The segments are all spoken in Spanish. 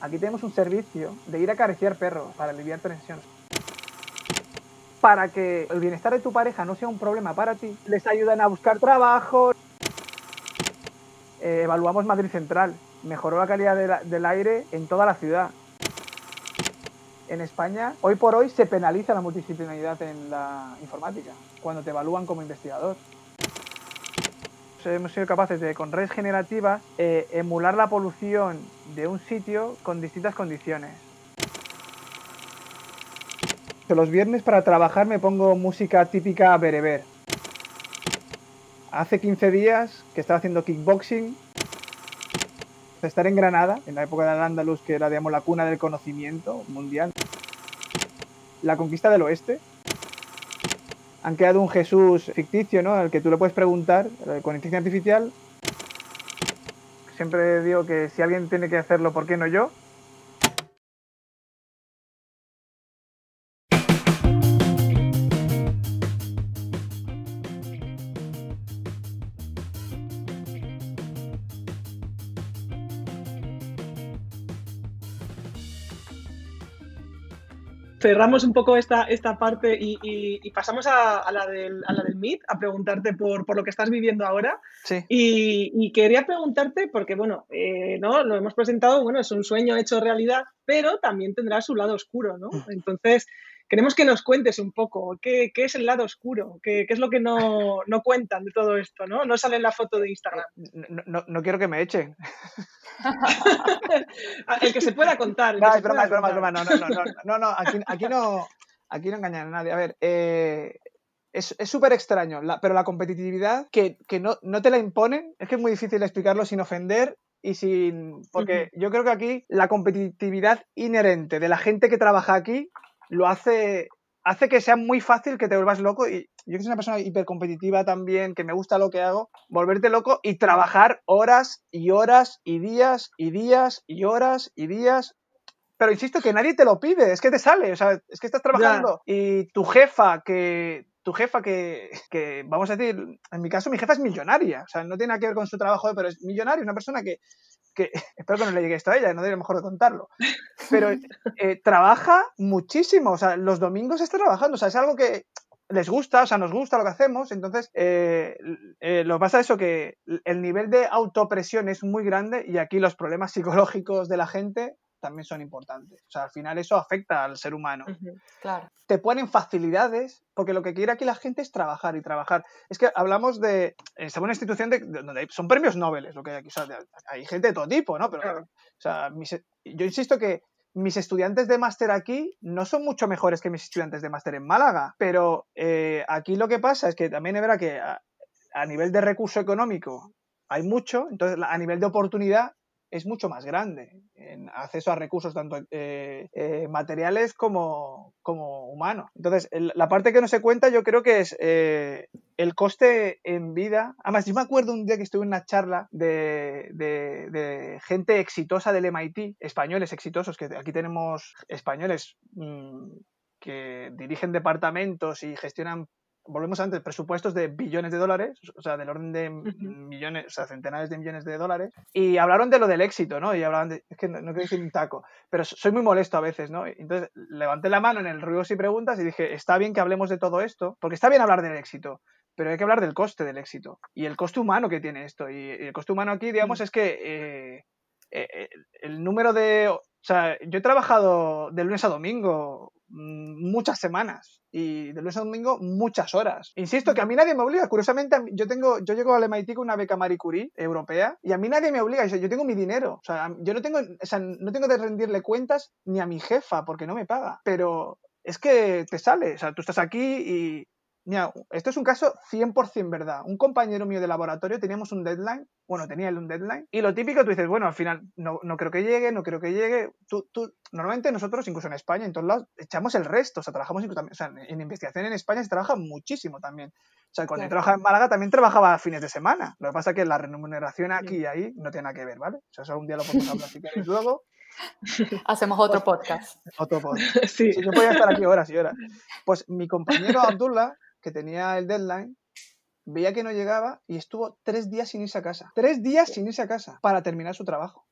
Aquí tenemos un servicio de ir a acariciar perros para aliviar tensión. Para que el bienestar de tu pareja no sea un problema para ti, les ayudan a buscar trabajo. Eh, evaluamos Madrid Central. Mejoró la calidad del aire en toda la ciudad. En España, hoy por hoy, se penaliza la multidisciplinaridad en la informática, cuando te evalúan como investigador hemos sido capaces de, con redes generativas, eh, emular la polución de un sitio con distintas condiciones. Los viernes para trabajar me pongo música típica bereber. Hace 15 días que estaba haciendo kickboxing. Estar en Granada, en la época del Andalus, que era digamos, la cuna del conocimiento mundial. La conquista del oeste, han creado un Jesús ficticio, ¿no? Al que tú le puedes preguntar eh, con inteligencia artificial. Siempre digo que si alguien tiene que hacerlo, ¿por qué no yo? Cerramos un poco esta, esta parte y, pasamos a, la del, a la del Meet, a preguntarte por, por lo que estás viviendo ahora. Sí. Y, quería preguntarte, porque bueno, eh, ¿no? lo hemos presentado, bueno, es un sueño hecho realidad, pero también tendrá su lado oscuro, ¿no? Mm. Entonces, queremos que nos cuentes un poco qué, qué es el lado oscuro, qué, qué es lo que no, no, cuentan de todo esto, ¿no? No sale en la foto de Instagram. No, no, no quiero que me echen. el que se pueda contar. No, es broma, es broma, broma. No, no, no, no, no, aquí, aquí no, aquí no engañan a nadie. A ver, eh, es súper extraño, pero la competitividad que, que no, no, te la imponen, es que es muy difícil explicarlo sin ofender y sin... Porque yo creo que aquí la competitividad inherente de la gente que trabaja aquí lo hace, hace que sea muy fácil que te vuelvas loco y yo que soy una persona hipercompetitiva también, que me gusta lo que hago, volverte loco y trabajar horas y horas y días y días y horas y días. Pero insisto que nadie te lo pide, es que te sale, o sea, es que estás trabajando y tu jefa que tu jefa que, que, vamos a decir, en mi caso mi jefa es millonaria, o sea, no tiene nada que ver con su trabajo, pero es millonaria, una persona que, espero que no le llegue esto a ella, no debería mejor de contarlo, pero eh, trabaja muchísimo, o sea, los domingos está trabajando, o sea, es algo que les gusta, o sea, nos gusta lo que hacemos, entonces eh, eh, lo que pasa es eso que el nivel de autopresión es muy grande y aquí los problemas psicológicos de la gente también son importantes. O sea, al final eso afecta al ser humano. claro. Te ponen facilidades, porque lo que quiere aquí la gente es trabajar y trabajar. Es que hablamos de. Estamos en una institución de, donde son premios Nobel, lo que hay aquí. O sea, hay gente de todo tipo, ¿no? Pero, o sea, yo insisto que mis estudiantes de máster aquí no son mucho mejores que mis estudiantes de máster en Málaga, pero eh, aquí lo que pasa es que también es verdad que a, a nivel de recurso económico hay mucho, entonces a nivel de oportunidad es mucho más grande en acceso a recursos tanto eh, eh, materiales como, como humanos. Entonces, la parte que no se cuenta yo creo que es eh, el coste en vida. Además, yo me acuerdo un día que estuve en una charla de, de, gente exitosa del MIT, españoles exitosos, que aquí tenemos españoles mm, que dirigen departamentos y gestionan volvemos antes, presupuestos de billones de dólares, o sea, del orden de millones, o sea, centenares de millones de dólares, y hablaron de lo del éxito, ¿no? Y hablaban de, es que no, quiero decir un taco, pero soy muy molesto a veces, ¿no? Entonces levanté la mano en el ruido y preguntas y dije, está bien que hablemos de todo esto, porque está bien hablar del éxito, pero hay que hablar del coste del éxito y el coste humano que tiene esto. Y el coste humano aquí, digamos, mm. es que eh, eh, el número de... O sea, yo he trabajado de lunes a domingo muchas semanas y de lunes a domingo muchas horas. Insisto que a mí nadie me obliga. Curiosamente, yo tengo, yo llego al MIT con una beca Marie Curie europea y a mí nadie me obliga. Yo tengo mi dinero. O sea, yo no tengo, o sea, no tengo de rendirle cuentas ni a mi jefa porque no me paga. Pero es que te sale. O sea, tú estás aquí y Mira, esto es un caso 100% verdad. Un compañero mío de laboratorio teníamos un deadline, bueno, tenía él un deadline, y lo típico tú dices, bueno, al final no, no creo que llegue, no creo que llegue. Tú, tú, normalmente nosotros, incluso en España, en todos lados, echamos el resto, o sea, trabajamos incluso también, o sea, en investigación en España se trabaja muchísimo también. O sea, cuando yo trabajaba en Málaga también trabajaba fines de semana. Lo que pasa es que la remuneración aquí y ahí no tiene nada que ver, ¿vale? O sea, eso un día lo podemos hablar si queréis luego. Hacemos otro pues, podcast. Otro podcast. Sí. sí. Yo podía estar aquí horas y horas. Pues mi compañero Abdullah que tenía el deadline, veía que no llegaba y estuvo tres días sin irse a casa. Tres días sin irse a casa para terminar su trabajo.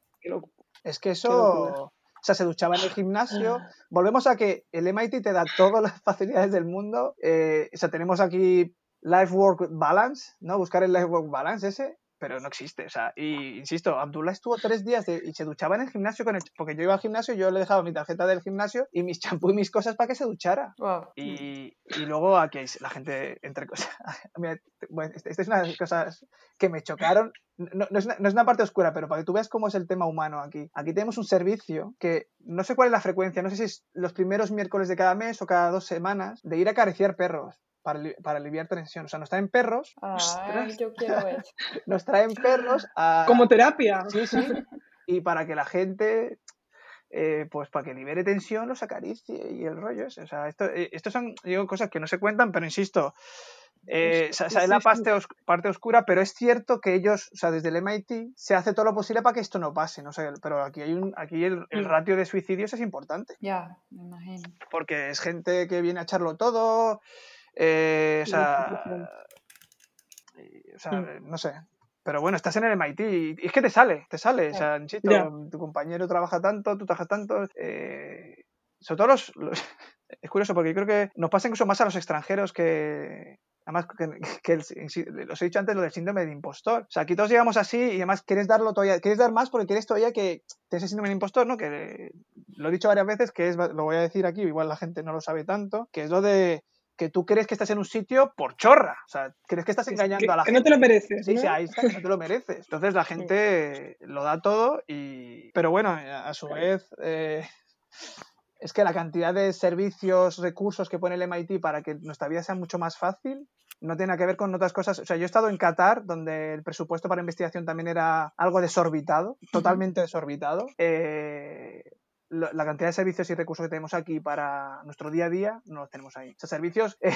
Es que eso, sea, se duchaba en el gimnasio. Volvemos a que el MIT te da todas las facilidades del mundo. Eh, o sea, tenemos aquí Life Work Balance, ¿no? Buscar el Life Work Balance ese pero no existe. O sea, y insisto, Abdullah estuvo tres días y se duchaba en el gimnasio con el, porque yo iba al gimnasio, yo le dejaba mi tarjeta del gimnasio y mis champú y mis cosas para que se duchara. Y, y, luego aquí la gente entre cosas. bueno, esta este es una de las cosas que me chocaron. No, no, es una, no, es una, parte oscura, pero para que tú veas cómo es el tema humano aquí. Aquí tenemos un servicio que no sé cuál es la frecuencia, no sé si es los primeros miércoles de cada mes o cada dos semanas, de ir a acariciar perros para, para, aliviar tensión. O sea, nos traen perros. Ay, yo quiero ver. Nos traen perros a... Como terapia. Sí, sí. Y para que la gente, eh, pues para que libere tensión, los acaricie y el rollo ese. O sea, esto, eh, esto son digo, cosas que no se cuentan, pero insisto, eh, o sea, es la parte, os, parte, oscura, pero es cierto que ellos, o sea, desde el MIT se hace todo lo posible para que esto no pase, no sé, pero aquí hay un, aquí el, el ratio de suicidios es importante. Ya, me imagino. Porque es gente que viene a echarlo todo, eh, o sea, o sea mm. no sé. Pero bueno, estás en el MIT y es que te sale, te sale. O sea, tu compañero trabaja tanto, tú trabajas tanto. Eh, sobre todo los, Es curioso porque creo que nos pasa incluso más a los extranjeros que, Además, que, el, os he dicho antes lo del síndrome de impostor. O sea, aquí todos llegamos así y además quieres darlo todavía, quieres dar más porque quieres todavía que te ese síndrome de impostor, ¿no? Que lo he dicho varias veces, que es, lo voy a decir aquí, igual la gente no lo sabe tanto, que es lo de que tú crees que estás en un sitio por chorra. O sea, crees que estás engañando a la gente. Que no te lo mereces. Sí, sí, ahí está, no te lo mereces. Entonces la gente lo da todo y... Pero bueno, a su vez... Eh, es que la cantidad de servicios, recursos que pone el MIT para que nuestra vida sea mucho más fácil no tiene que ver con otras cosas. O sea, yo he estado en Qatar, donde el presupuesto para investigación también era algo desorbitado, totalmente desorbitado. Eh, la cantidad de servicios y recursos que tenemos aquí para nuestro día a día no los tenemos ahí. O servicios. Eh,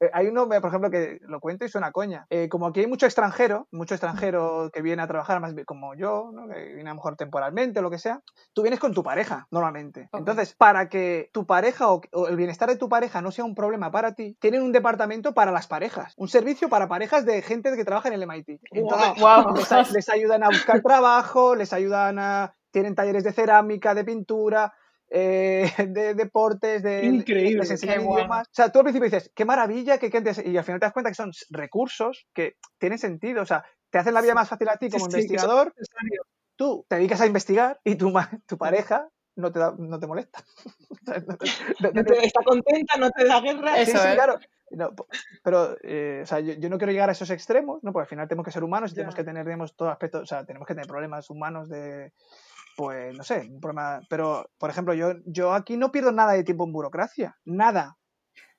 eh, hay uno, por ejemplo, que lo cuento y suena coña. Eh, como aquí hay mucho extranjero, mucho extranjero que viene a trabajar, más como yo, que viene a lo mejor temporalmente o lo que sea, tú vienes con tu pareja, normalmente. Entonces, para que tu pareja o, el bienestar de tu pareja no sea un problema para ti, tienen un departamento para las parejas, un servicio para parejas de gente que trabaja en el MIT. Entonces, les ayudan a buscar trabajo, les ayudan a tienen talleres de cerámica, de pintura, eh, de deportes, de Increíble, les idiomas. O sea, tú al principio dices, qué maravilla, que, y al final te das cuenta que son recursos que tienen sentido, o sea, te hacen la vida más fácil a ti como investigador. tú te dedicas a investigar y tu, tu pareja no te, da, no te molesta. está contenta, no te da guerra. sí, sí, claro. pero, eh, o sea, yo, no quiero llegar a esos extremos, ¿no? Porque al final tenemos que ser humanos y tenemos que tener, digamos, todo aspecto, o sea, tenemos que tener problemas humanos de, pues no sé, un problema. Pero, por ejemplo, yo, yo aquí no pierdo nada de tiempo en burocracia, nada.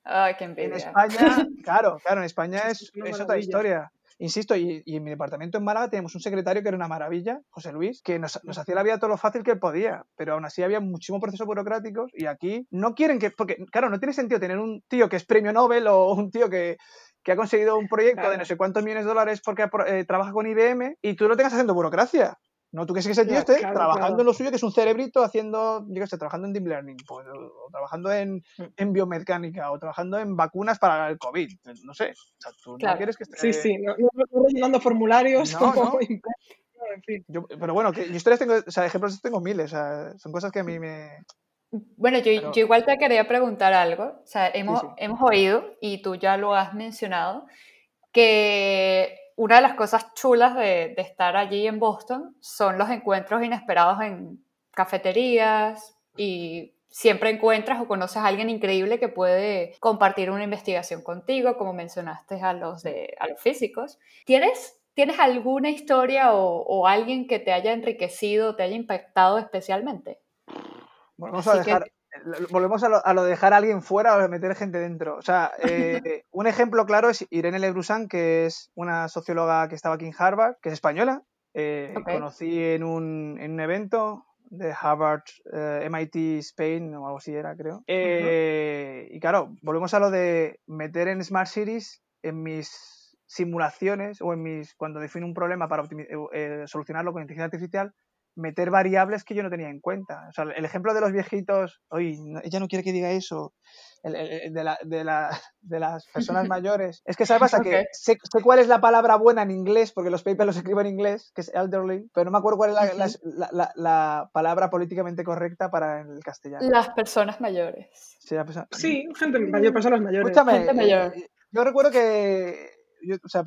Ay, qué envidia. En España, claro, claro, en España es, es, otra historia. Insisto, y, y, en mi departamento en Málaga tenemos un secretario que era una maravilla, José Luis, que nos, nos, hacía la vida todo lo fácil que podía, pero aún así había muchísimos procesos burocráticos y aquí no quieren que, porque claro, no tiene sentido tener un tío que es premio Nobel o un tío que, que ha conseguido un proyecto de no sé cuántos millones de dólares porque eh, trabaja con IBM y tú lo tengas haciendo burocracia. No, tú que ese tío esté trabajando en lo suyo, que es un cerebrito haciendo, yo qué sé, trabajando en deep learning, pues, o, trabajando en, mm. en, biomecánica, o trabajando en vacunas para el COVID, no sé. O sea, tú no quieres que esté... Sí, sí, no, no, rellenando formularios como... en fin. Yo, pero bueno, que historias tengo, o sea, ejemplos tengo miles, o sea, son cosas que a mí me... Bueno, yo, yo igual te quería preguntar algo, o sea, hemos, hemos oído, y tú ya lo has mencionado, que una de las cosas chulas de, estar allí en Boston son los encuentros inesperados en cafeterías y siempre encuentras o conoces a alguien increíble que puede compartir una investigación contigo, como mencionaste a los, de, a los físicos. ¿Tienes, ¿Tienes alguna historia o, alguien que te haya enriquecido, te haya impactado especialmente? Bueno, vamos a dejar, volvemos a lo, a lo, de dejar a alguien fuera o de meter gente dentro. O sea, eh, un ejemplo claro es Irene Lebrusan, que es una socióloga que estaba aquí en Harvard, que es española. Eh, conocí en un, en un, evento de Harvard, eh, MIT Spain o algo así era, creo. Y claro, volvemos a lo de meter en Smart Cities en mis simulaciones o en mis cuando defino un problema para solucionarlo con inteligencia artificial meter variables que yo no tenía en cuenta. O sea, el ejemplo de los viejitos, oye, ella no quiere que diga eso, de, la, de, la, de, las personas mayores. Es que sabes pasa que sé, cuál es la palabra buena en inglés, porque los papers los escribo en inglés, que es elderly, pero no me acuerdo cuál es la, la, palabra políticamente correcta para el castellano. Las personas mayores. Sí, gente mayor, personas mayores. gente mayor. Eh, yo recuerdo que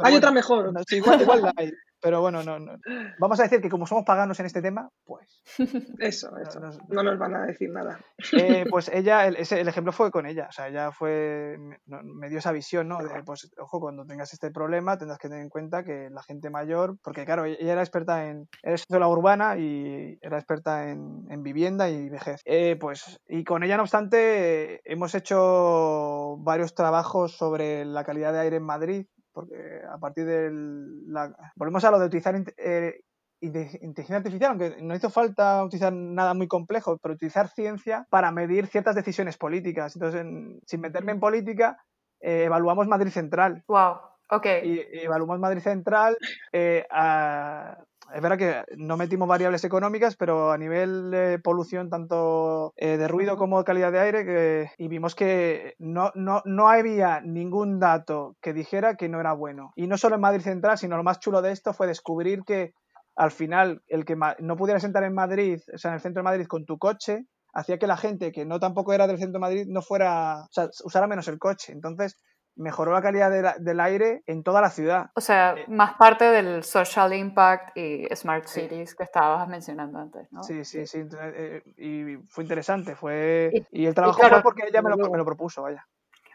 hay otra mejor. igual, igual hay. Pero bueno, no, no, vamos a decir que como somos paganos en este tema, pues... Eso, eso. No, nos van a decir nada. Eh, pues ella, el, ese, el, ejemplo fue con ella. O sea, ella fue, me, dio esa visión, ¿no? De, pues, ojo, cuando tengas este problema tendrás que tener en cuenta que la gente mayor, porque claro, ella era experta en, era la urbana y era experta en, en vivienda y vejez. Eh, pues, y con ella, no obstante, hemos hecho varios trabajos sobre la calidad de aire en Madrid porque a partir de la... Volvemos a lo de utilizar eh, inteligencia artificial, aunque no hizo falta utilizar nada muy complejo, pero utilizar ciencia para medir ciertas decisiones políticas. Entonces, sin meterme en política, eh, evaluamos Madrid Central. Wow, ok. Y, evaluamos Madrid Central eh, a, es verdad que no metimos variables económicas, pero a nivel de polución, tanto eh, de ruido como de calidad de aire, que, y vimos que no, no, no había ningún dato que dijera que no era bueno. Y no solo en Madrid Central, sino lo más chulo de esto fue descubrir que al final el que no pudiera sentar en Madrid, o sea, en el centro de Madrid con tu coche, hacía que la gente que no tampoco era del centro de Madrid no fuera, o sea, usara menos el coche. Entonces, mejoró la calidad del aire en toda la ciudad. O sea, eh, más parte del social impact y smart cities que estabas mencionando antes, ¿no? Sí, sí, sí. Eh, y fue interesante. Fue... Y, el trabajo fue porque ella me lo, me lo, propuso, vaya.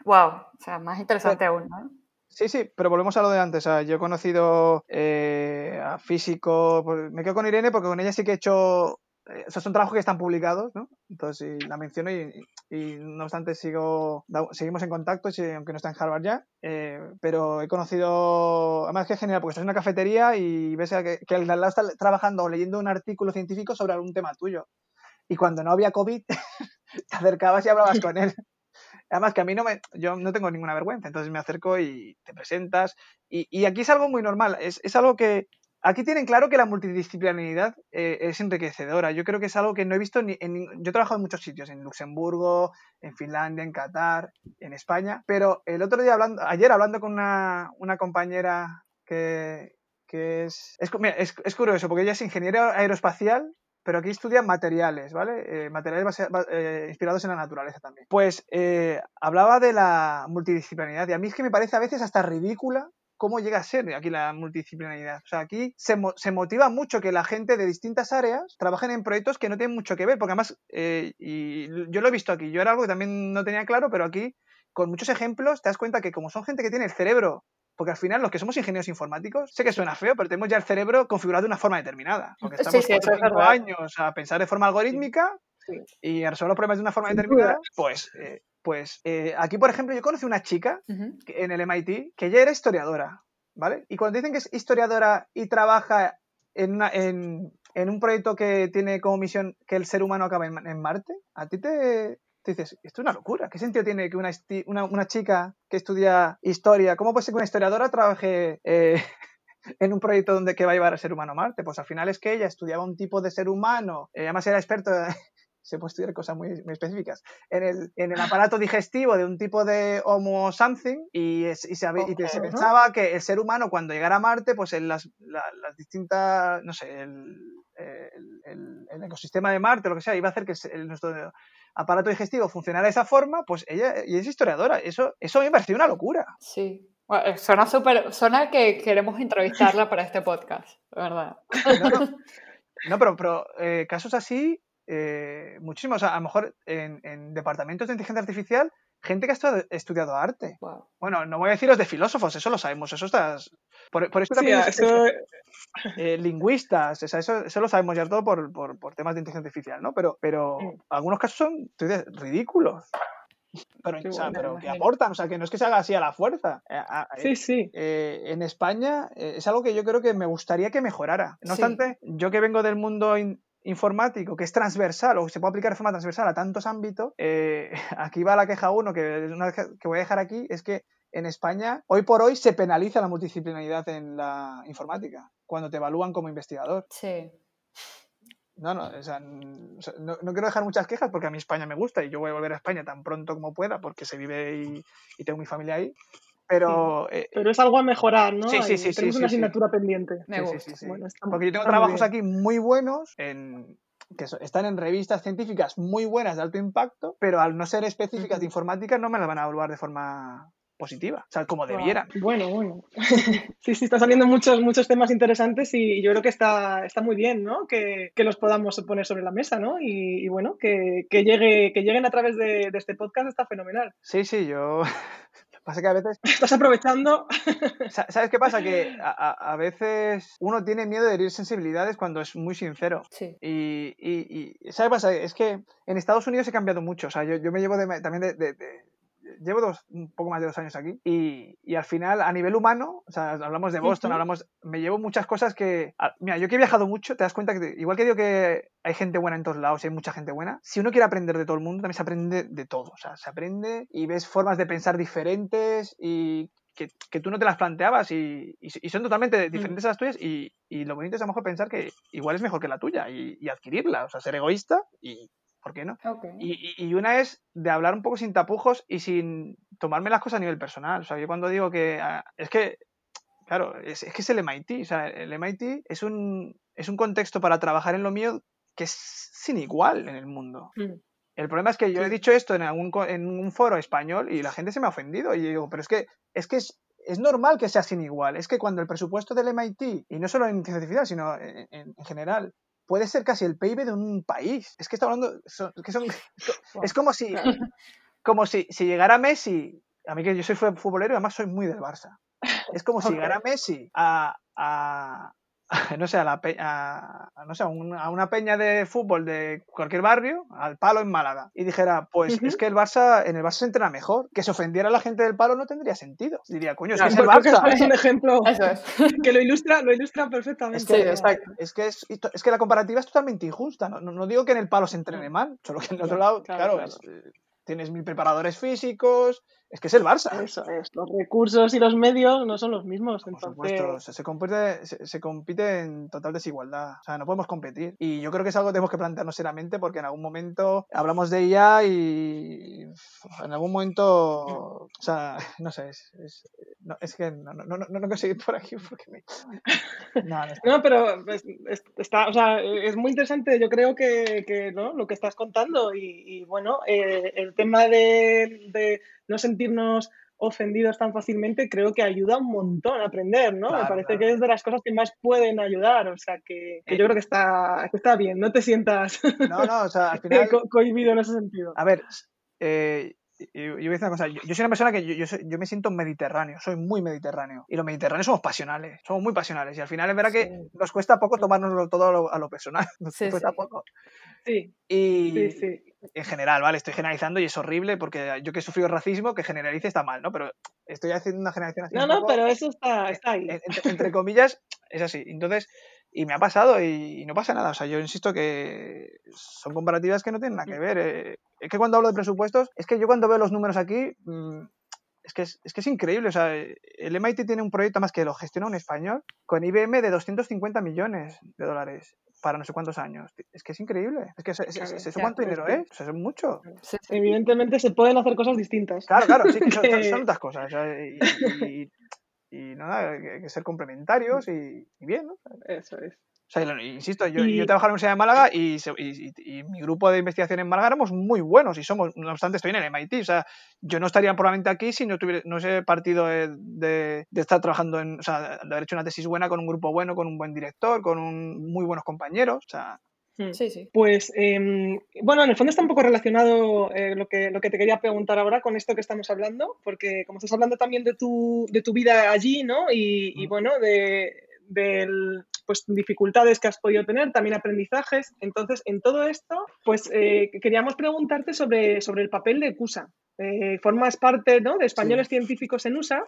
Wow, o sea, más interesante aún, ¿no? Sí, sí, pero volvemos a lo de antes. O sea, yo he conocido eh, a físicos. Me quedo con Irene porque con ella sí que he hecho eh, esos son trabajos que están publicados, ¿no? Entonces la menciono y, no obstante sigo, seguimos en contacto, aunque no está en Harvard ya, eh, pero he conocido, además que es genial, porque estás en una cafetería y ves que el lado está trabajando o leyendo un artículo científico sobre algún tema tuyo. Y cuando no había COVID, te acercabas y hablabas con él. Además que a mí no me, yo no tengo ninguna vergüenza, entonces me acerco y te presentas. Y, y aquí es algo muy normal, es, es algo que, Aquí tienen claro que la multidisciplinaridad eh, es enriquecedora. Yo creo que es algo que no he visto ni en. Yo he trabajado en muchos sitios, en Luxemburgo, en Finlandia, en Qatar, en España, pero el otro día hablando, ayer hablando con una, compañera que, es es, curioso, porque ella es ingeniera aeroespacial, pero aquí estudia materiales, ¿vale? Eh, materiales eh, inspirados en la naturaleza también. Pues hablaba de la multidisciplinaridad y a mí es que me parece a veces hasta ridícula cómo llega a ser aquí la multidisciplinaridad. O sea, aquí se, se, motiva mucho que la gente de distintas áreas trabajen en proyectos que no tienen mucho que ver, porque además, eh, y yo lo he visto aquí, yo era algo que también no tenía claro, pero aquí, con muchos ejemplos, te das cuenta que como son gente que tiene el cerebro porque al final los que somos ingenieros informáticos, sé que suena feo, pero tenemos ya el cerebro configurado de una forma determinada. Porque estamos sí, cinco años a pensar de forma algorítmica y a resolver los problemas de una forma determinada, pues eh, pues eh, aquí, por ejemplo, yo conocí una chica en el MIT que ella era historiadora, ¿vale? Y cuando dicen que es historiadora y trabaja en, en, un proyecto que tiene como misión que el ser humano acabe en, Marte, a ti te, dices, esto es una locura. ¿Qué sentido tiene que una, una, chica que estudia historia, cómo puede ser que una historiadora trabaje eh, en un proyecto donde que va a llevar al ser humano a Marte? Pues al final es que ella estudiaba un tipo de ser humano, eh, además era experto se puede estudiar cosas muy, específicas, en el, en el, aparato digestivo de un tipo de Homo something y, y, se, se, pensaba que el ser humano cuando llegara a Marte, pues en las, las distintas, no sé, el, el, ecosistema de Marte, lo que sea, iba a hacer que nuestro aparato digestivo funcionara de esa forma, pues ella y es historiadora. Eso, eso me pareció una locura. Sí. suena súper, suena que queremos entrevistarla para este podcast, ¿verdad? No, pero, pero eh, casos así eh, muchísimos. a lo mejor en, departamentos de inteligencia artificial, gente que ha estudiado, arte. Bueno, no voy a decir los de filósofos, eso lo sabemos, eso estás. Por, eso también. Eh, lingüistas, eso, eso, lo sabemos ya todo por, temas de inteligencia artificial, ¿no? Pero, pero algunos casos son ridículos. Pero, pero, que aportan, o sea, que no es que se haga así a la fuerza. Eh, sí, sí. en España es algo que yo creo que me gustaría que mejorara. No obstante, yo que vengo del mundo informático que es transversal o se puede aplicar de forma transversal a tantos ámbitos, eh, aquí va la queja uno, que, una que voy a dejar aquí, es que en España hoy por hoy se penaliza la multidisciplinaridad en la informática cuando te evalúan como investigador. Sí. no, no, o sea, no, quiero dejar muchas quejas porque a mí España me gusta y yo voy a volver a España tan pronto como pueda porque se vive y, tengo mi familia ahí. Pero, eh, pero es algo a mejorar, ¿no? Sí, sí, sí. Tenemos una asignatura pendiente. Me gusta. porque yo tengo trabajos aquí muy buenos en, que están en revistas científicas muy buenas de alto impacto, pero al no ser específicas de informática no me las van a evaluar de forma positiva, o sea, como debieran. Bueno, bueno. sí, sí, están saliendo muchos, muchos temas interesantes y yo creo que está, está muy bien, ¿no? Que, que los podamos poner sobre la mesa, ¿no? Y, bueno, que, que, llegue, que lleguen a través de, de, este podcast está fenomenal. Sí, sí, yo... Pasa que a veces... Estás aprovechando. ¿Sabes qué pasa? Que a, a, veces uno tiene miedo de herir sensibilidades cuando es muy sincero. Sí. Y, y, y ¿sabes qué pasa? Es que en Estados Unidos he cambiado mucho. O sea, yo, yo me llevo de, también de, de llevo dos, un poco más de dos años aquí y, y, al final a nivel humano, o sea, hablamos de Boston, hablamos, me llevo muchas cosas que, mira, yo que he viajado mucho, te das cuenta que igual que digo que hay gente buena en todos lados y hay mucha gente buena, si uno quiere aprender de todo el mundo, también se aprende de todo, o sea, se aprende y ves formas de pensar diferentes y que, que, tú no te las planteabas y, y, son totalmente diferentes a las tuyas y, y, lo bonito es a lo mejor pensar que igual es mejor que la tuya y, adquirirla, o sea, ser egoísta y, ¿por qué no? Y, una es de hablar un poco sin tapujos y sin tomarme las cosas a nivel personal. O sea, yo cuando digo que ah, es que, claro, es, que es el MIT. O sea, el MIT es un, es un contexto para trabajar en lo mío que es sin igual en el mundo. Mm. El problema es que yo he dicho esto en, algún, en un foro español y la gente se me ha ofendido. Y yo digo, pero es que es, que es, es normal que sea sin igual. Es que cuando el presupuesto del MIT, y no solo en ciencia sino en, en, general, puede ser casi el PIB de un país. Es que está hablando, que son, es como si, como si, si llegara Messi, a mí que yo soy futbolero y además soy muy del Barça. Es como si llegara Messi a, no sé, a, la no sé, a, una, peña de fútbol de cualquier barrio, al palo en Málaga, y dijera, pues es que el Barça, en el Barça se entrena mejor, que se ofendiera a la gente del palo no tendría sentido. Diría, coño, es que es el Barça. Es un ejemplo que lo ilustra, lo ilustra perfectamente. Es que, es, que es, que la comparativa es totalmente injusta. No, no, digo que en el palo se entrene mal, solo que en el otro lado, claro, eh, tienes mil preparadores físicos, es que es el Barça. Eso es, los recursos y los medios no son los mismos. Por supuesto, se, compite, se, compite en total desigualdad. O sea, no podemos competir. Y yo creo que es algo que tenemos que plantearnos seriamente porque en algún momento hablamos de ella y en algún momento, o sea, no sé, es, es, que no, no, no, no, quiero seguir por aquí porque me... No, pero está, o sea, es muy interesante, yo creo que, que ¿no? lo que estás contando y, bueno, eh, el tema de no sentirnos ofendidos tan fácilmente, creo que ayuda un montón a aprender, ¿no? Me parece que es de las cosas que más pueden ayudar, o sea, que, yo creo que está, está bien, no te sientas no, no, o sea, al final... cohibido en ese sentido. A ver, eh, yo, voy a decir una cosa, yo, soy una persona que yo, yo, me siento mediterráneo, soy muy mediterráneo. Y los mediterráneos somos pasionales, somos muy pasionales. Y al final es verdad que nos cuesta poco tomárnoslo todo a lo, personal. Nos cuesta poco. Sí. Y en general, ¿vale? Estoy generalizando y es horrible porque yo que he sufrido racismo, que generalice está mal, ¿no? Pero estoy haciendo una generación así. No, no, pero eso está, está ahí. entre comillas, es así. Entonces, y me ha pasado y, no pasa nada. O sea, yo insisto que son comparativas que no tienen nada que ver. Eh. Es que cuando hablo de presupuestos, es que yo cuando veo los números aquí, mm, es que es, que es increíble. O sea, el MIT tiene un proyecto más que lo gestiona un español con IBM de 250 millones de dólares para no sé cuántos años. Es que es increíble. Es que ¿eso cuánto dinero es? O sea, es mucho. Evidentemente se pueden hacer cosas distintas. Claro, claro, sí, son, otras cosas. y, y nada, hay que ser complementarios y, bien, ¿no? Eso es. O sea, insisto, yo, yo trabajo en la Universidad de Málaga y, y, mi grupo de investigación en Málaga éramos muy buenos y somos, no obstante, estoy en el MIT. O sea, yo no estaría probablemente aquí si no tuviera, no sé, partido de, de, estar trabajando en, o sea, de haber hecho una tesis buena con un grupo bueno, con un buen director, con un, muy buenos compañeros. O sea. Sí, sí. Pues em, bueno, en el fondo está un poco relacionado eh, lo, que, lo que te quería preguntar ahora con esto que estamos hablando, porque como estás hablando también de tu, de tu vida allí, ¿no? Y, mm. bueno, de, pues, dificultades que has podido tener, también aprendizajes. Entonces, en todo esto, pues eh, queríamos preguntarte sobre, sobre el papel de CUSA. Eh, formas parte ¿no? de españoles científicos en USA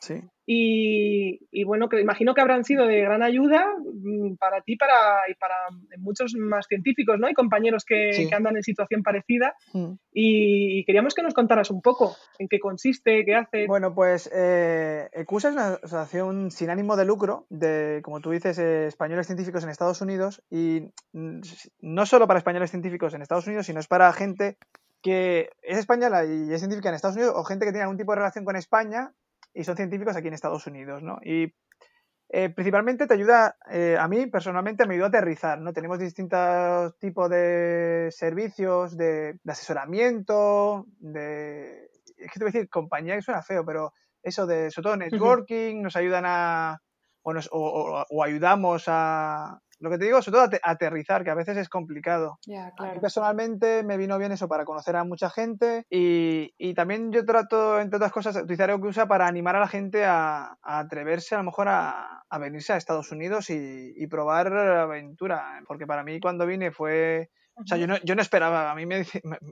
y, bueno, que imagino que habrán sido de gran ayuda mm, para ti para, y para muchos más científicos ¿no? y compañeros que, andan en situación parecida. Mm. Y, queríamos que nos contaras un poco en qué consiste, qué hace. Bueno, pues eh, ECUSA es una asociación sin ánimo de lucro de, como tú dices, eh, españoles científicos en Estados Unidos y mm, no solo para españoles científicos en Estados Unidos, sino es para gente que es española y es científica en Estados Unidos o gente que tiene algún tipo de relación con España y son científicos aquí en Estados Unidos, ¿no? Y eh, principalmente te ayuda, eh, a mí personalmente me ayuda a aterrizar, ¿no? Tenemos distintos tipos de servicios, de, asesoramiento, de... Es que te voy a decir compañía, que suena feo, pero eso de, sobre todo networking, nos ayudan a... o, nos, o ayudamos a, lo que te digo, sobre todo aterrizar, que a veces es complicado. A mí personalmente me vino bien eso para conocer a mucha gente y, también yo trato, entre otras cosas, utilizar que usa para animar a la gente a, atreverse a lo mejor a, venirse a Estados Unidos y, probar aventura. Porque para mí cuando vine fue... O sea, yo no, yo no esperaba, a mí me,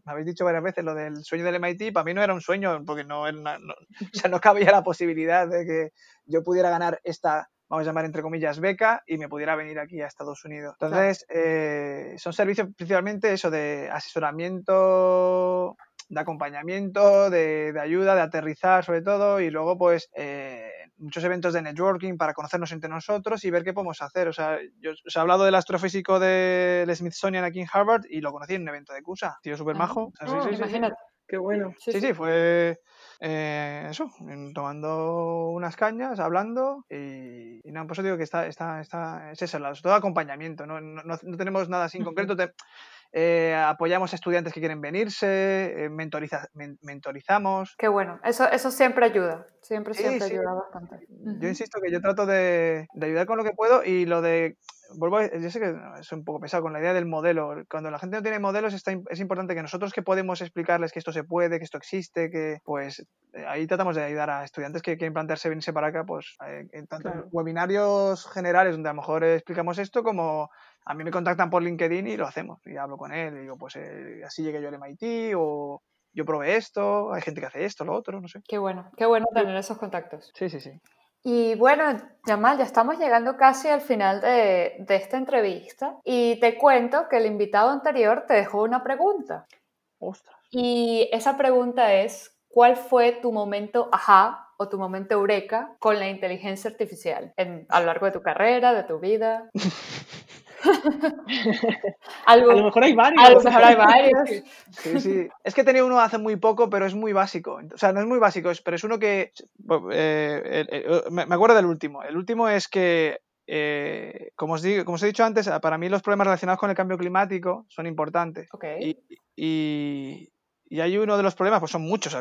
habéis dicho varias veces lo del sueño del MIT, para mí no era un sueño, porque no, no, no, o sea, no cabía la posibilidad de que yo pudiera ganar esta vamos a llamar entre comillas, beca y me pudiera venir aquí a Estados Unidos. Entonces, eh, son servicios principalmente eso de asesoramiento, de acompañamiento, de, ayuda, de aterrizar sobre todo y luego pues eh, muchos eventos de networking para conocernos entre nosotros y ver qué podemos hacer. O sea, yo os he hablado del astrofísico del Smithsonian aquí en Harvard y lo conocí en un evento de CUSA. Tío súper majo. Ah, imagínate. Qué bueno. Sí, sí, fue eh, eso, tomando unas cañas, hablando y, y no, por eso digo que está, está, está, es eso, todo acompañamiento, no, no, no tenemos nada así en concreto. Eh, apoyamos a estudiantes que quieren venirse, eh, mentorizamos. Qué bueno, eso, eso siempre ayuda, siempre, siempre ayuda bastante. Yo insisto que yo trato de, de, ayudar con lo que puedo y lo de vuelvo yo sé que es un poco pesado con la idea del modelo. Cuando la gente no tiene modelos está, es importante que nosotros que podemos explicarles que esto se puede, que esto existe, que pues eh, ahí tratamos de ayudar a estudiantes que quieren plantearse venirse para acá, pues eh, en tanto webinarios generales donde a lo mejor explicamos esto como a mí me contactan por LinkedIn y lo hacemos y hablo con él y digo pues eh, así llegué yo al MIT o yo probé esto, hay gente que hace esto, lo otro, no sé. Qué bueno, qué bueno tener esos contactos. Sí, sí, sí. Y bueno, Yamal, ya estamos llegando casi al final de, esta entrevista y te cuento que el invitado anterior te dejó una pregunta. Ostras. Y esa pregunta es, ¿cuál fue tu momento ajá o tu momento eureka con la inteligencia artificial en, a lo largo de tu carrera, de tu vida? a lo mejor hay varios. A lo mejor hay varios. Sí, sí. Es que tenía uno hace muy poco, pero es muy básico. O sea, no es muy básico, pero es uno que. Eh, me acuerdo del último. El último es que eh, como, os digo, como os he dicho antes, para mí los problemas relacionados con el cambio climático son importantes. Okay. y, y hay uno de los problemas, pues son muchos.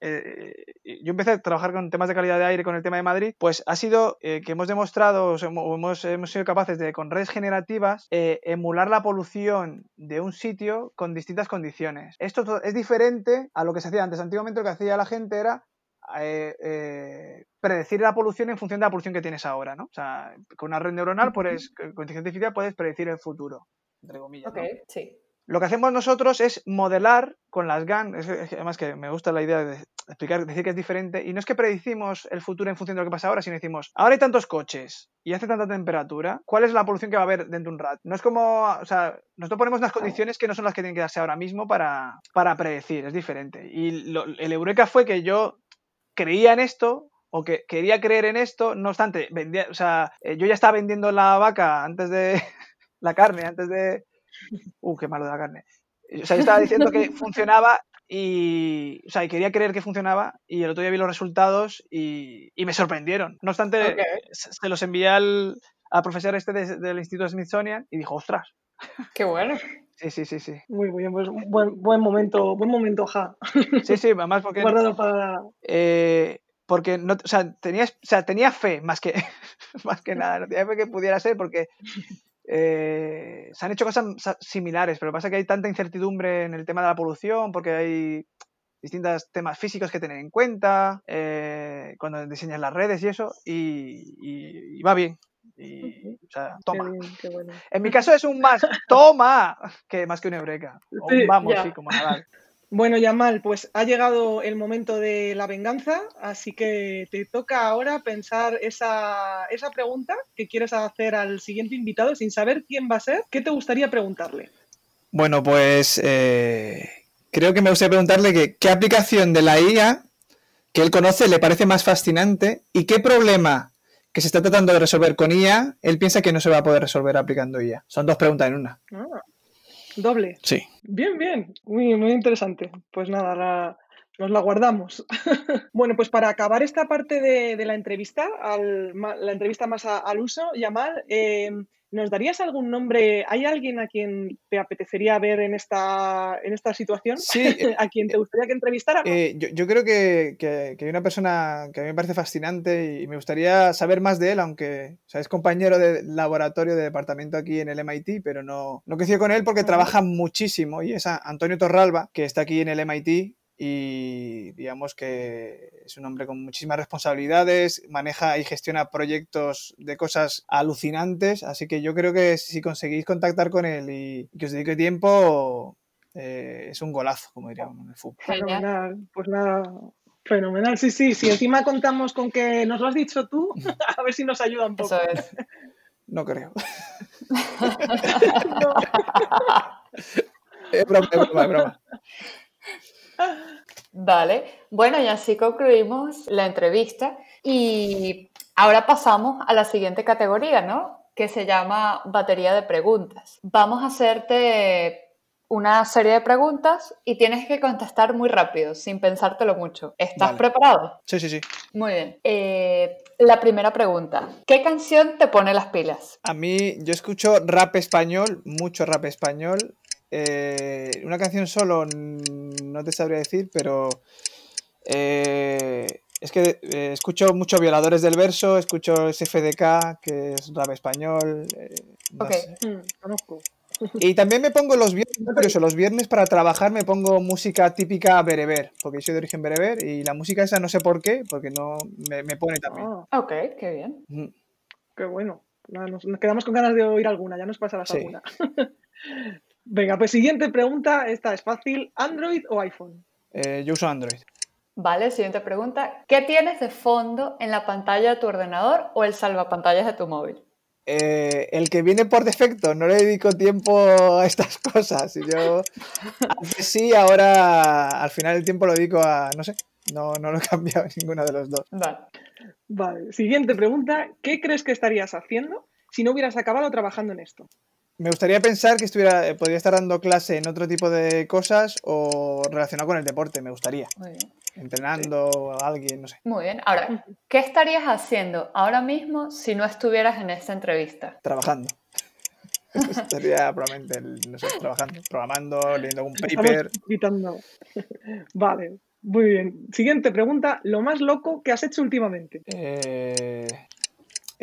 Eh, yo empecé a trabajar con temas de calidad de aire con el tema de Madrid, pues ha sido eh, que hemos demostrado, o hemos, hemos, sido capaces de, con redes generativas, eh, emular la polución de un sitio con distintas condiciones. Esto es diferente a lo que se hacía antes. Antiguamente lo que hacía la gente era predecir la polución en función de la polución que tienes ahora, ¿no? O sea, con una red neuronal, puedes, con inteligencia artificial puedes predecir el futuro, entre comillas. Ok, sí. Lo que hacemos nosotros es modelar con las GAN, además que me gusta la idea de explicar, decir que es diferente, y no es que predicimos el futuro en función de lo que pasa ahora, sino decimos, ahora hay tantos coches y hace tanta temperatura, ¿cuál es la polución que va a haber dentro de un rat? No es como, o sea, nosotros ponemos unas condiciones que no son las que tienen que darse ahora mismo para, para predecir, es diferente. Y el Eureka fue que yo creía en esto, o que quería creer en esto, no obstante, vendía, o sea, eh, yo ya estaba vendiendo la vaca antes de la carne, antes de, Uh, qué malo de la carne. O sea, yo estaba diciendo que funcionaba y, o sea, y quería creer que funcionaba y el otro día vi los resultados y, me sorprendieron. No obstante, se los envié al, profesor este del Instituto Smithsonian y dijo, ostras. Qué bueno. Sí, sí, sí, sí. Muy bien, pues buen, buen momento, buen momento, ja. Sí, sí, además porque... para... Eh, porque no, o sea, tenía, o sea, tenía fe más que, más que nada, no tenía fe que pudiera ser porque eh, se han hecho cosas similares, pero pasa que hay tanta incertidumbre en el tema de la polución porque hay distintos temas físicos que tener en cuenta eh, cuando diseñas las redes y eso, y, va bien. Y, o sea, toma. En mi caso es un más toma que más que un eureka. vamos, sí, como Nadal. Bueno, Yamal, pues ha llegado el momento de la venganza, así que te toca ahora pensar esa, esa pregunta que quieres hacer al siguiente invitado sin saber quién va a ser. ¿Qué te gustaría preguntarle? Bueno, pues eh, creo que me gustaría preguntarle que, qué aplicación de la IA que él conoce le parece más fascinante y qué problema que se está tratando de resolver con IA él piensa que no se va a poder resolver aplicando IA. Son dos preguntas en una. Ah. Doble. Sí. Bien, bien. Muy, muy interesante. Pues nada, nos la guardamos. bueno, pues para acabar esta parte de, la entrevista, la entrevista más al uso, Yamal, eh, ¿nos darías algún nombre? ¿Hay alguien a quien te apetecería ver en esta, en esta situación? Sí. ¿A quien te gustaría que entrevistara? Eh, yo, creo que, hay una persona que a mí me parece fascinante y me gustaría saber más de él, aunque es compañero de laboratorio de departamento aquí en el MIT, pero no, no coincido con él porque trabaja muchísimo y es Antonio Torralba, que está aquí en el MIT y digamos que es un hombre con muchísimas responsabilidades, maneja y gestiona proyectos de cosas alucinantes, así que yo creo que si conseguís contactar con él y que os dedique tiempo, eh, es un golazo, como diríamos en el fútbol. Fenomenal, pues nada, fenomenal, sí, sí, si encima contamos con que nos lo has dicho tú, a ver si nos ayuda un poco. No creo. es broma, es broma, es broma. Vale, bueno, y así concluimos la entrevista y ahora pasamos a la siguiente categoría, ¿no? Que se llama batería de preguntas. Vamos a hacerte una serie de preguntas y tienes que contestar muy rápido, sin pensártelo mucho. ¿Estás preparado? Sí, sí, sí. Muy bien. Eh, la primera pregunta. ¿Qué canción te pone las pilas? A mí, yo escucho rap español, mucho rap español, eh, una canción solo no te sabría decir, pero eh, es que eh, escucho mucho Violadores del Verso, escucho SFDK, que es rap español. Mm, y también me pongo los viernes, los viernes para trabajar me pongo música típica bereber, porque yo soy de origen bereber y la música esa no sé por qué, porque no me, pone también. Ah. ok, qué bien. Qué bueno. Nos, quedamos con ganas de oír alguna, ya nos pasarás alguna. Venga, pues siguiente pregunta, esta es fácil, ¿Android o iPhone? Eh, yo uso Android. Vale, siguiente pregunta. ¿Qué tienes de fondo en la pantalla de tu ordenador o el salvapantallas de tu móvil? Eh, el que viene por defecto, no le dedico tiempo a estas cosas. Y yo antes sí, ahora al final el tiempo lo dedico a, no sé, no, no lo he cambiado ninguna de los dos. Vale. Vale, siguiente pregunta. ¿Qué crees que estarías haciendo si no hubieras acabado trabajando en esto? Me gustaría pensar que estuviera, eh, podría estar dando clase en otro tipo de cosas o relacionado con el deporte, me gustaría. Muy bien. Entrenando a alguien, no sé. Muy bien. Ahora, ¿qué estarías haciendo ahora mismo si no estuvieras en esta entrevista? Trabajando. Estaría probablemente, no sé, trabajando, programando, leyendo algún paper. Gritando. Vale, muy bien. Siguiente pregunta. ¿Lo más loco que has hecho últimamente? Eh,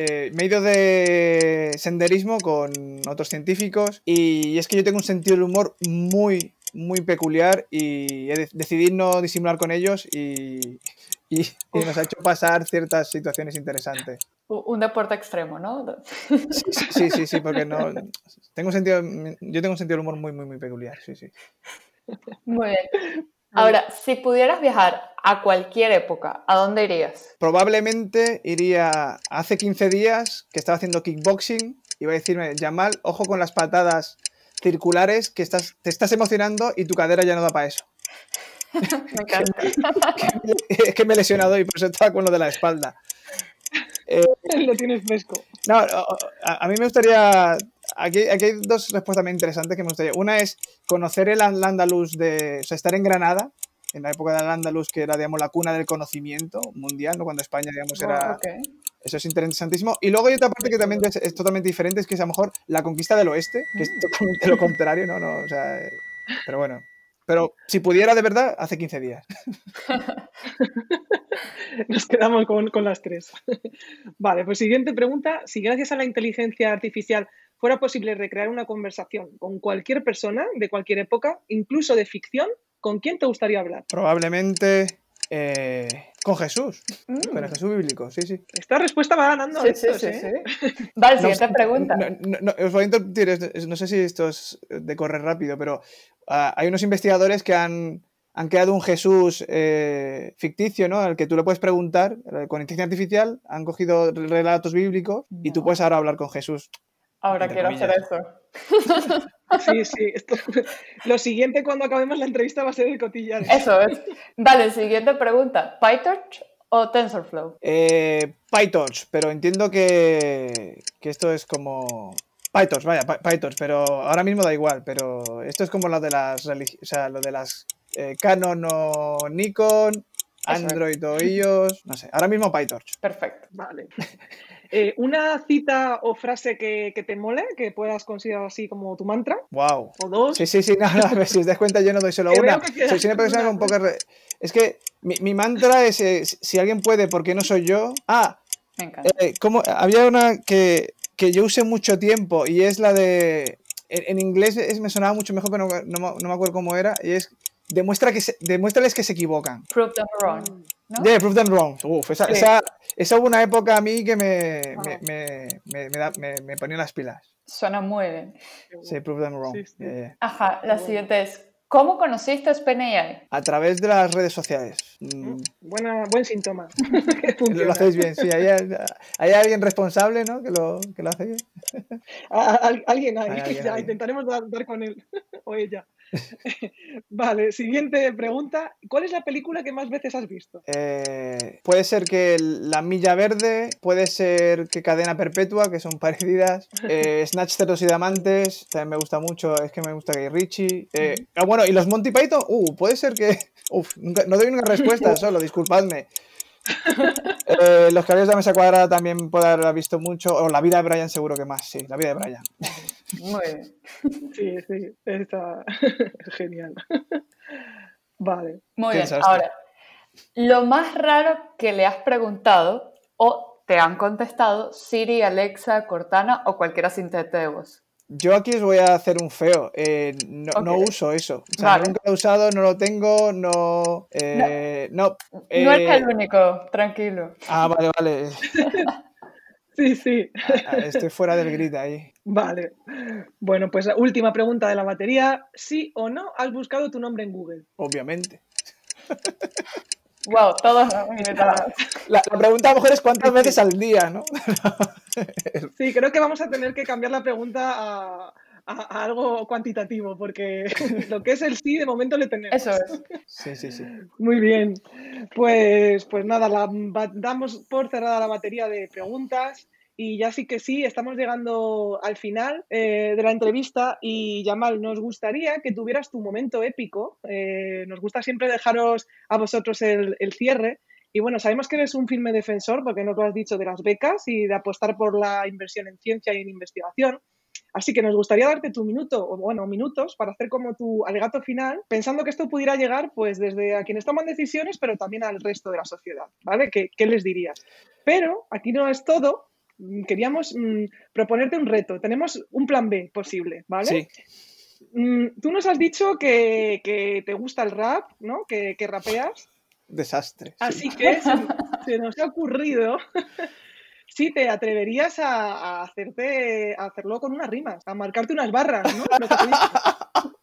eh, me he ido de senderismo con otros científicos y es que yo tengo un sentido del humor muy, muy peculiar y he decidí no disimular con ellos y, nos ha hecho pasar ciertas situaciones interesantes. Un deporte extremo, ¿no? Sí, sí, sí, porque no. Tengo un sentido, yo tengo un sentido del humor muy, muy, muy peculiar, sí, sí. Muy bien. Ahora, si pudieras viajar a cualquier época, ¿a dónde irías? Probablemente iría hace 15 días que estaba haciendo kickboxing. Iba a decirme, Yamal, ojo con las patadas circulares que estás, te estás emocionando y tu cadera ya no da para eso. me encanta. es que me he lesionado y por eso estaba con lo de la espalda. Eh, lo tienes fresco. No, a, mí me gustaría. Aquí, aquí, hay dos respuestas muy interesantes que me gustaría. Una es conocer el Andalus de. O sea, estar en Granada, en la época del Andalus, que era, digamos, la cuna del conocimiento mundial, ¿no? Cuando España, digamos, era. Oh, eso es interesantísimo. Y luego hay otra parte que también es, totalmente diferente, es que es a lo mejor la conquista del oeste, que es totalmente lo contrario, ¿no? no o sea, pero bueno. Pero si pudiera de verdad, hace 15 días. Nos quedamos con, con las tres. Vale, pues siguiente pregunta. Si gracias a la inteligencia artificial fuera posible recrear una conversación con cualquier persona de cualquier época, incluso de ficción, ¿con quién te gustaría hablar? Probablemente eh, con Jesús, mm. con el Jesús bíblico, sí, sí. Esta respuesta va ganando. Sí, sí, ¿eh? Vale, siguiente pregunta. No, os voy a interrumpir, no sé si esto es de correr rápido, pero ah, hay unos investigadores que han han creado un Jesús eh, ficticio, ¿no? Al que tú le puedes preguntar eh, con inteligencia artificial, han cogido relatos bíblicos y tú puedes ahora hablar con Jesús. Ahora quiero hacer eso. Sí, sí. lo siguiente cuando acabemos la entrevista va a ser el cotillar. Eso es. Vale, siguiente pregunta. ¿PyTorch o TensorFlow? Eh, PyTorch, pero entiendo que, que esto es como PyTorch, vaya, PyTorch, pero ahora mismo da igual, pero esto es como lo de las, o sea, lo de las eh, Canon o Nikon, Android o iOS, no sé, ahora mismo PyTorch. Perfecto. Vale. Eh, ¿Una cita o frase que, te mole, que puedas considerar así como tu mantra? Wow. ¿O dos? Sí, sí, sí, no, no, si os das cuenta yo no doy solo una. Soy una persona con poca... Es que mi, mantra es, eh, si alguien puede, ¿por qué no soy yo? Ah, me encanta. como, había una que, que yo usé mucho tiempo y es la de... En, inglés me sonaba mucho mejor, pero no, no, no me acuerdo cómo era, y es demuestra que se, demuéstrales que se equivocan. Prove them wrong. ¿No? Yeah, prove them wrong. Uf, esa, esa, esa, hubo una época a mí que me, me, me, me, me, ponía las pilas. Suena muy bien. Sí, prove them wrong. Ajá, la siguiente es, ¿Cómo conociste OpenAI? A través de las redes sociales. Mm. Buena, buen síntoma. lo hacéis bien, sí. Hay, hay, alguien responsable, ¿no? Que lo, que lo hace bien. alguien hay. intentaremos dar, con él o ella. vale, siguiente pregunta. ¿Cuál es la película que más veces has visto? Eh, puede ser que La Milla Verde, puede ser que Cadena Perpetua, que son parecidas. Eh, Snatch, Ceros y Diamantes, también me gusta mucho, es que me gusta Gay Richie. Eh, ah, bueno, y los Monty Python, uh, puede ser que... Uf, no doy una respuesta solo, disculpadme. Eh, los caballos de la mesa cuadrada también puedo haber visto mucho. O la vida de Brian, seguro que más, sí, la vida de Brian. Muy bien. Sí, sí, está genial. Vale. Muy bien. Ahora, lo más raro que le has preguntado o te han contestado Siri, Alexa, Cortana o cualquiera sin de voz. Yo aquí os voy a hacer un feo. Eh, no, uso eso. O sea, nunca he usado, no lo tengo, no. Eh, no, no, no es el único, tranquilo. Ah, vale, vale. sí, sí. Ah, estoy fuera del grid ahí. Vale. Bueno, pues la última pregunta de la batería. ¿Sí o no has buscado tu nombre en Google? Obviamente. Wow, todos la, la, pregunta a lo mejor es cuántas veces al día, ¿no? sí, creo que vamos a tener que cambiar la pregunta a, algo cuantitativo, porque lo que es el sí, de momento le tenemos. Eso es. Sí, sí, sí. Muy bien. Pues, pues nada, la, damos por cerrada la batería de preguntas. Y ya sí que sí, estamos llegando al final eh, de la entrevista y Yamal, nos gustaría que tuvieras tu momento épico. Eh, nos gusta siempre dejaros a vosotros el, cierre. Y bueno, sabemos que eres un firme defensor, porque nos lo has dicho, de las becas y de apostar por la inversión en ciencia y en investigación. Así que nos gustaría darte tu minuto, o bueno, minutos, para hacer como tu alegato final, pensando que esto pudiera llegar pues desde a quienes toman decisiones, pero también al resto de la sociedad, ¿vale? ¿Qué, qué les dirías? Pero aquí no es todo, queríamos mm, proponerte un reto. Tenemos un plan B posible, ¿vale? Sí. Mm, tú nos has dicho que, te gusta el rap, ¿no? Que, rapeas. Desastre. Así que se, nos ha ocurrido si te atreverías a, hacerte, a hacerlo con unas rimas, a marcarte unas barras, ¿no?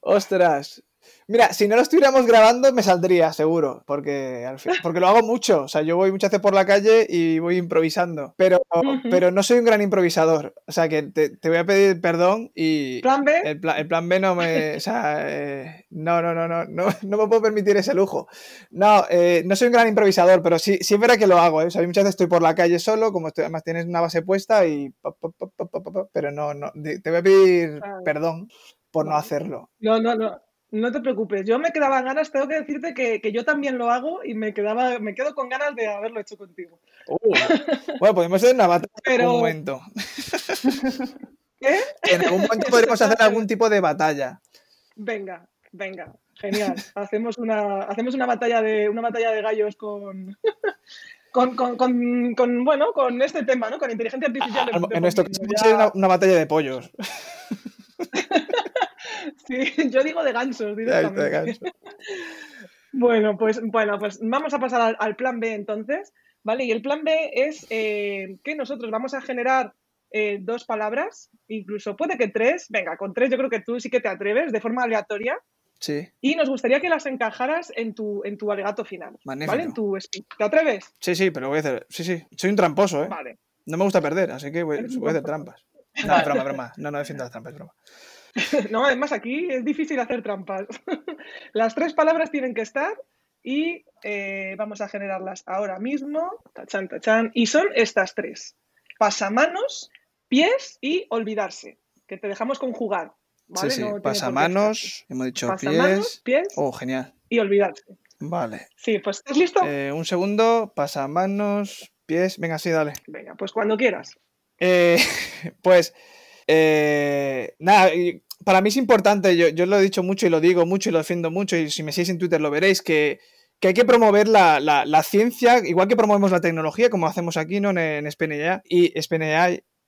Ostras, Mira, si no lo estuviéramos grabando me saldría, seguro, porque, al fin, porque lo hago mucho. O sea, yo voy muchas veces por la calle y voy improvisando, pero, pero no soy un gran improvisador. O sea, que te, voy a pedir perdón y... ¿Plan B? El, plan B no me... O sea, eh, no, no, no, no, no, no me puedo permitir ese lujo. No, eh, no soy un gran improvisador, pero sí, sí es verdad que lo hago. ¿eh? O sea, muchas veces estoy por la calle solo, como además tienes una base puesta y... Pero no, no, te voy a pedir perdón por no hacerlo. No, no, no. No te preocupes, yo me quedaba ganas, tengo que decirte que, yo también lo hago y me quedaba, me quedo con ganas de haberlo hecho contigo. Uh, bueno, podemos hacer una batalla en algún momento. ¿Qué? En algún momento podremos hacer algún tipo de batalla. Venga, venga, genial. Hacemos una, hacemos una batalla de, una batalla de gallos con, con, con, bueno, con este tema, ¿no? Con inteligencia artificial. Ah, en nuestro caso sería una, una batalla de pollos. Sí, yo digo de gansos directamente. bueno, pues, bueno, pues vamos a pasar al, plan B entonces, ¿vale? Y el plan B es eh, que nosotros vamos a generar eh, dos palabras, incluso puede que tres, venga, con tres yo creo que tú sí que te atreves de forma aleatoria, Sí. Y nos gustaría que las encajaras en tu, en tu alegato final. Magnífico. ¿Vale? En tu speech. ¿Te atreves? Sí, sí, pero voy a hacer. Sí, sí. Soy un tramposo, ¿eh? Vale. No me gusta perder, así que voy, a hacer trampas. No, es broma, broma. No, no defiendo las trampas, es broma. No, además aquí es difícil hacer trampas. Las tres palabras tienen que estar y eh, vamos a generarlas ahora mismo. Tachan, tachan. Y son estas tres. Pasamanos, pies y olvidarse. Que te dejamos conjugar. ¿vale? Sí, sí. No Pasamanos, hemos dicho. Pasamanos, pies. pies Oh, genial. y olvidarse. Vale. Sí, pues ¿estás listo? Eh, un segundo, pasamanos, pies. Venga, sí, dale. Venga, pues cuando quieras. Eh, pues, eh, nada, para mí es importante, yo, yo lo he dicho mucho y lo digo mucho y lo defiendo mucho, y si me seguís en Twitter lo veréis, que, que hay que promover la, la- ciencia, igual que promovemos la tecnología, como hacemos aquí ¿no? en, en y,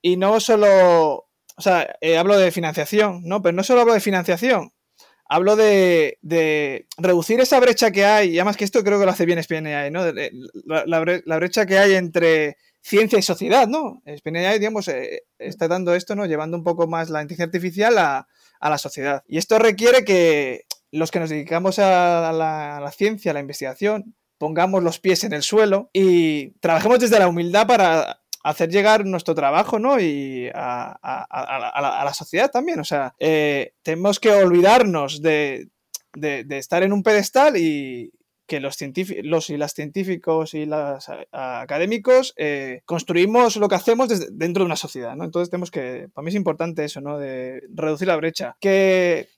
y no solo, o sea, eh, hablo de financiación, ¿no? Pero no solo hablo de financiación, hablo de, de reducir esa brecha que hay, y además que esto creo que lo hace bien SPNA, ¿no? La, la brecha que hay entre ciencia y sociedad, ¿no? SPNA, digamos, eh, está dando esto, ¿no? Llevando un poco más la inteligencia artificial a, a la sociedad. Y esto requiere que los que nos dedicamos a la, a la ciencia, a la investigación, pongamos los pies en el suelo y trabajemos desde la humildad para hacer llegar nuestro trabajo, ¿no? Y a, la, sociedad también. O sea, eh, tenemos que olvidarnos de- de estar en un pedestal y que los, los y las científicos y los académicos eh, construimos lo que hacemos dentro de una sociedad, ¿no? Entonces tenemos que, para mí es importante eso, ¿no? De reducir la brecha. Que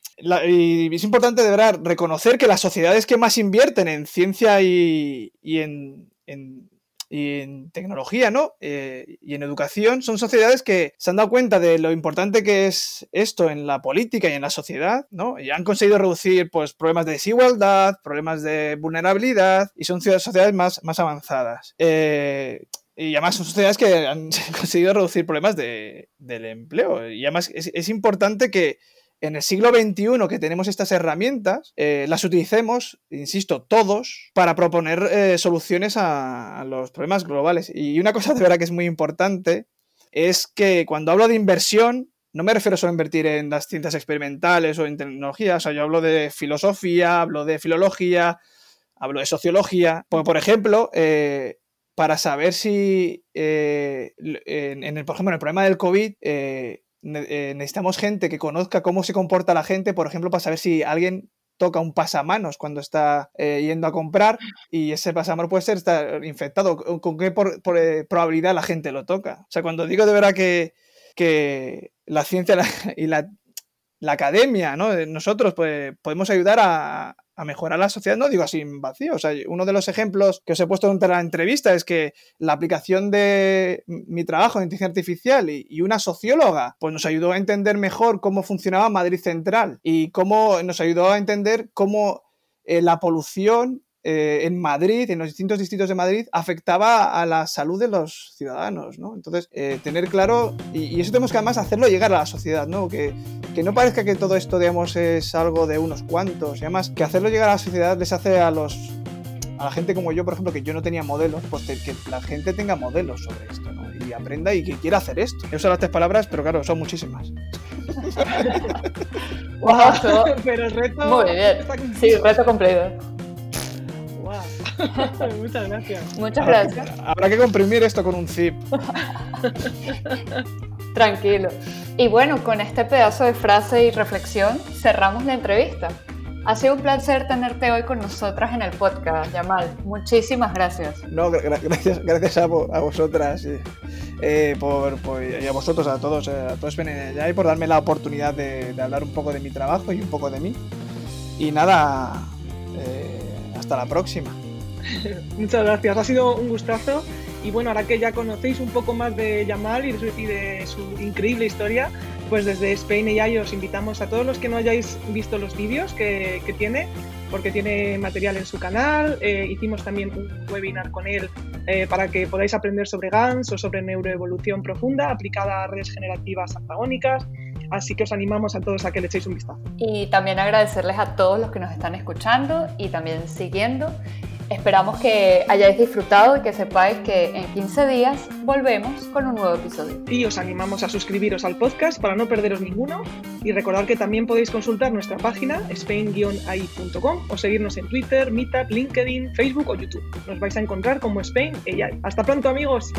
y es importante de verdad reconocer que las sociedades que más invierten en ciencia y, y en, en- y en tecnología, ¿no? Eh, y en educación son sociedades que se han dado cuenta de lo importante que es esto en la política y en la sociedad, ¿no? Y han conseguido reducir pues, problemas de desigualdad, problemas de vulnerabilidad y son sociedades más, más avanzadas. Eh, y además son sociedades que han conseguido reducir problemas de- del empleo. Y además es importante que en el siglo XXI que tenemos estas herramientas, eh, las utilicemos, insisto, todos, para proponer eh, soluciones a, los problemas globales. Y una cosa de verdad que es muy importante es que cuando hablo de inversión, no me refiero solo a invertir en las ciencias experimentales o en tecnología, o sea, yo hablo de filosofía, hablo de filología, hablo de sociología. Por ejemplo, eh, para saber si, por ejemplo, en el problema del COVID, eh, necesitamos gente que conozca cómo se comporta la gente, por ejemplo, para saber si alguien toca un pasamanos cuando está eh, yendo a comprar y ese pasamanos puede ser estar infectado. ¿Con qué eh, probabilidad la gente lo toca? O sea, cuando digo de verdad que, que la ciencia y la, la academia, ¿no? Nosotros pues, podemos ayudar a, mejorar la sociedad, no digo así en vacío. O sea, uno de los ejemplos que os he puesto durante la entrevista es que la aplicación de mi trabajo en inteligencia artificial y, y una socióloga, pues nos ayudó a entender mejor cómo funcionaba Madrid Central y cómo nos ayudó a entender cómo eh, la polución eh, en Madrid, en los distintos distritos de Madrid, afectaba a la salud de los ciudadanos, ¿no? Entonces, eh, tener claro, y, y eso tenemos que además hacerlo llegar a la sociedad, ¿no? Que, que no parezca que todo esto, digamos, es algo de unos cuantos, y además que hacerlo llegar a la sociedad les hace a los a la gente como yo, por ejemplo, que yo no tenía modelos, pues que la gente tenga modelos sobre esto, ¿no? Y aprenda y que quiera hacer esto. He usado las tres palabras, pero claro, son muchísimas. Wow, Pero el reto. muy bien. está Sí, reto cumplido. Muchas gracias. Muchas Habrá, gracias. habrá que comprimir esto con un zip. Tranquilo. Y bueno, con este pedazo de frase y reflexión cerramos la entrevista. Ha sido un placer tenerte hoy con nosotras en el podcast, Yamal. Muchísimas gracias. No, gra- gra- gracias, gracias a, vo- a vosotras y, eh, por, por- y a vosotros, a todos, eh, a todos ya y por darme la oportunidad de, de hablar un poco de mi trabajo y un poco de mí. Y nada, eh, hasta la próxima. Muchas gracias, ha sido un gustazo. Y bueno, ahora que ya conocéis un poco más de Yamal y de su, increíble historia, pues desde Spain AI os invitamos a todos los que no hayáis visto los vídeos que, que tiene, porque tiene material en su canal. eh, hicimos también un webinar con él eh, para que podáis aprender sobre GANs o sobre neuroevolución profunda aplicada a redes generativas antagónicas. Así que os animamos a todos a que le echéis un vistazo. Y también agradecerles a todos los que nos están escuchando y también siguiendo. Esperamos que hayáis disfrutado y que sepáis que en 15 días volvemos con un nuevo episodio. Y os animamos a suscribiros al podcast para no perderos ninguno y recordar que también podéis consultar nuestra página spain-ai.com o seguirnos en Twitter, Meetup, LinkedIn, Facebook o YouTube. Nos vais a encontrar como Spain AI. Hasta pronto amigos.